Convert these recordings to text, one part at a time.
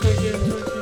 estoy, estoy.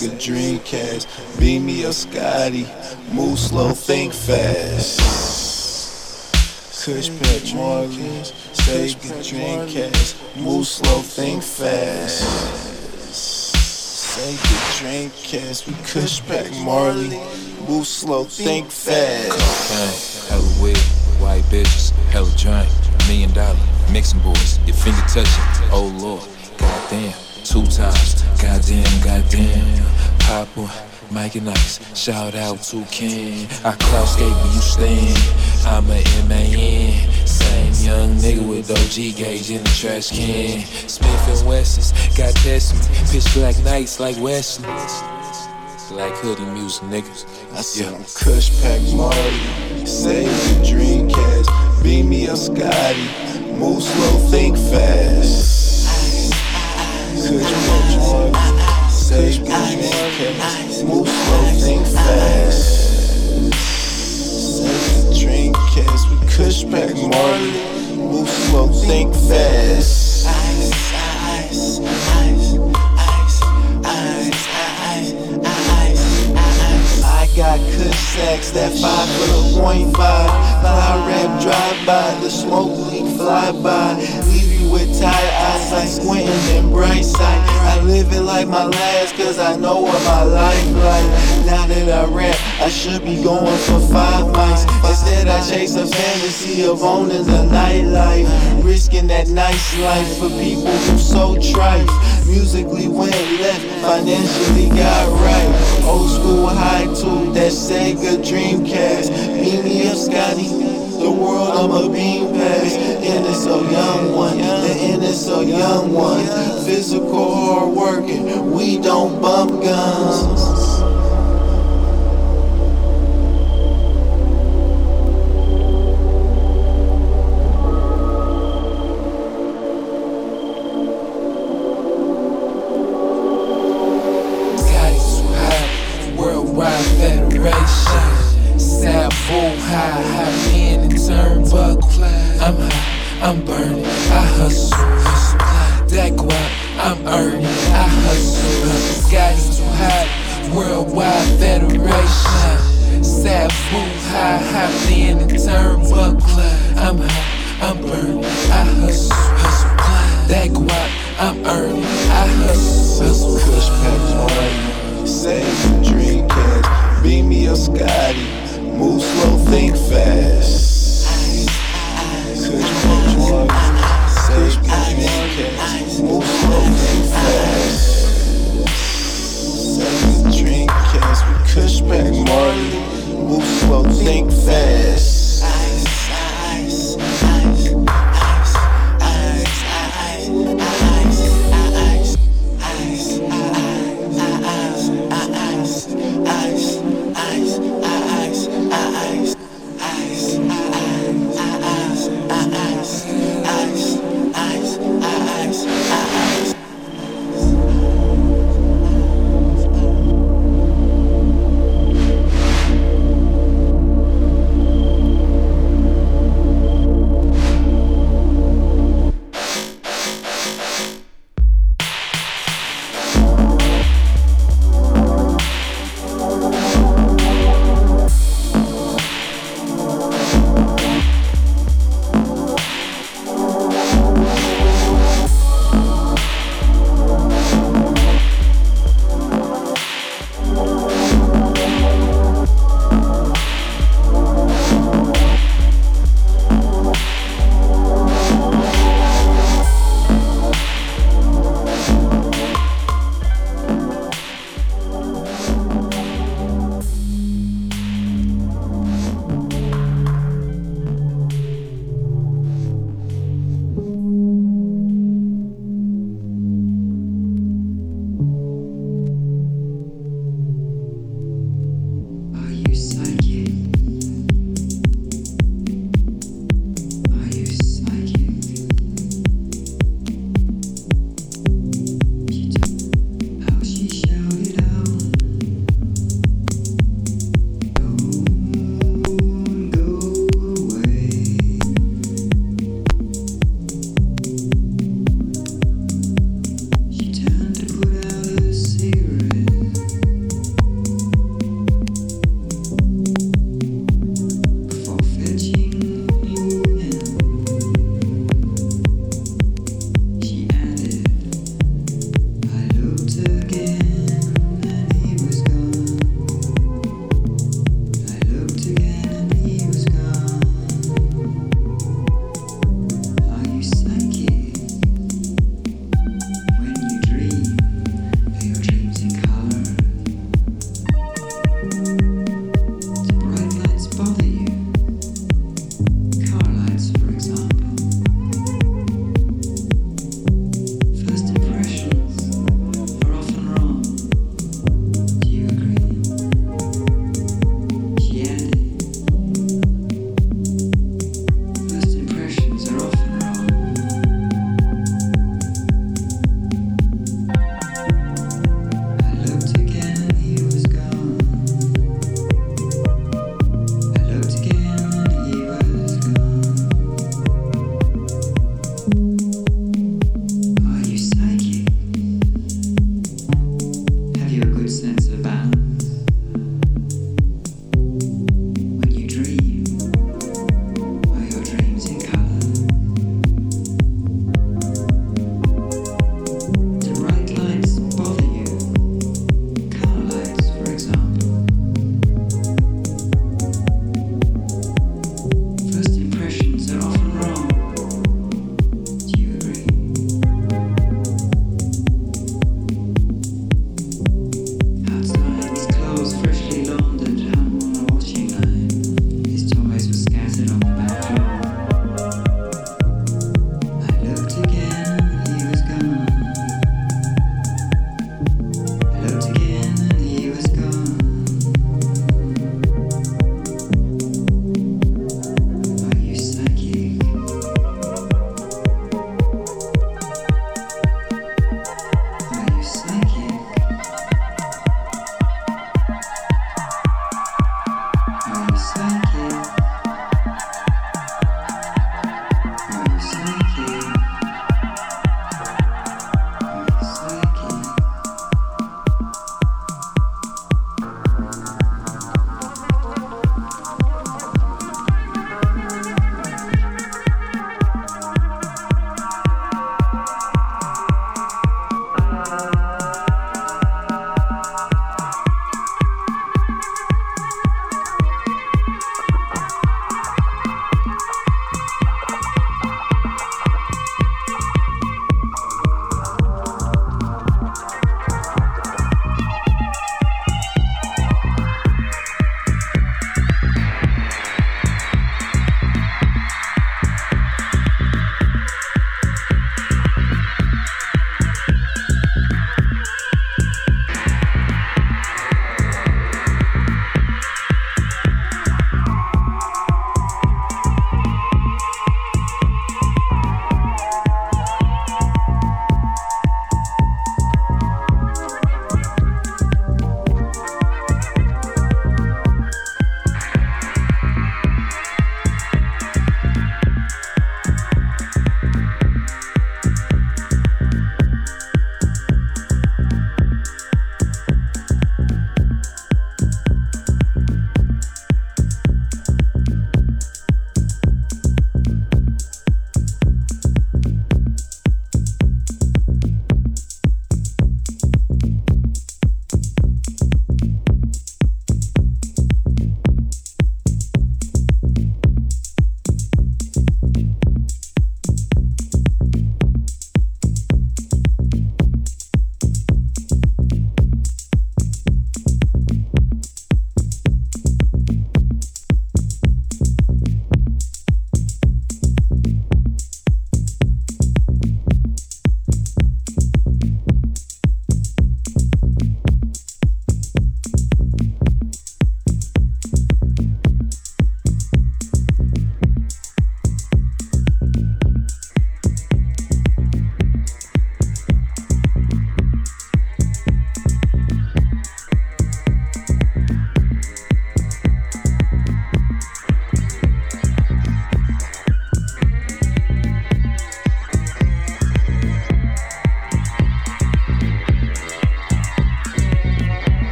Marley, Sega, Dreamcast, beam me a Scotty, move slow, think fast. Kush Pack Marley, Sega, Dreamcast, move slow, think fast. Sega, Dreamcast, we Kush Pack Marley, move slow, think fast. Cocaine, hella weed, white bitches, hella drink, million dollar, mixing boys, your finger touching, oh lord, goddamn, two times, goddamn, goddamn, pop one. Mike and Ice, shout out to Ken. I cloud skate where you stand. I'm a M-A-N. Same young nigga with OG gauge in the trash can. Smith and Wessons, got this Pitch black nights like Wesley. Black hoodie music, niggas. I said I'm Kush Pack Marley, save the Dreamcast, beam me a Scotty, move slow, think fast. Kush Pack The Dreamcast, move slow, think fast. The Dreamcast, we Kush Pack Marley, move slow, think fast. I got kush sacks that five foot a point five. Fly rap drive by, the smoke leak fly by. With tired eyes like squinting and bright sight. I live it like my last, cause I know what my life like. Now that I rap, I should be going for five mics. Instead, I chase a fantasy of owning the nightlife. Risking that nice life for people who so trite. Musically went left, financially got right. Old school high too, that Sega Dreamcast. Beam me up, Scotty. The world I'm a. And it's a young one, and it's a young one. Physical hard working, we don't bump guns.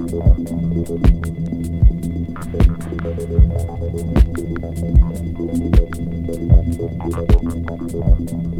Thank you.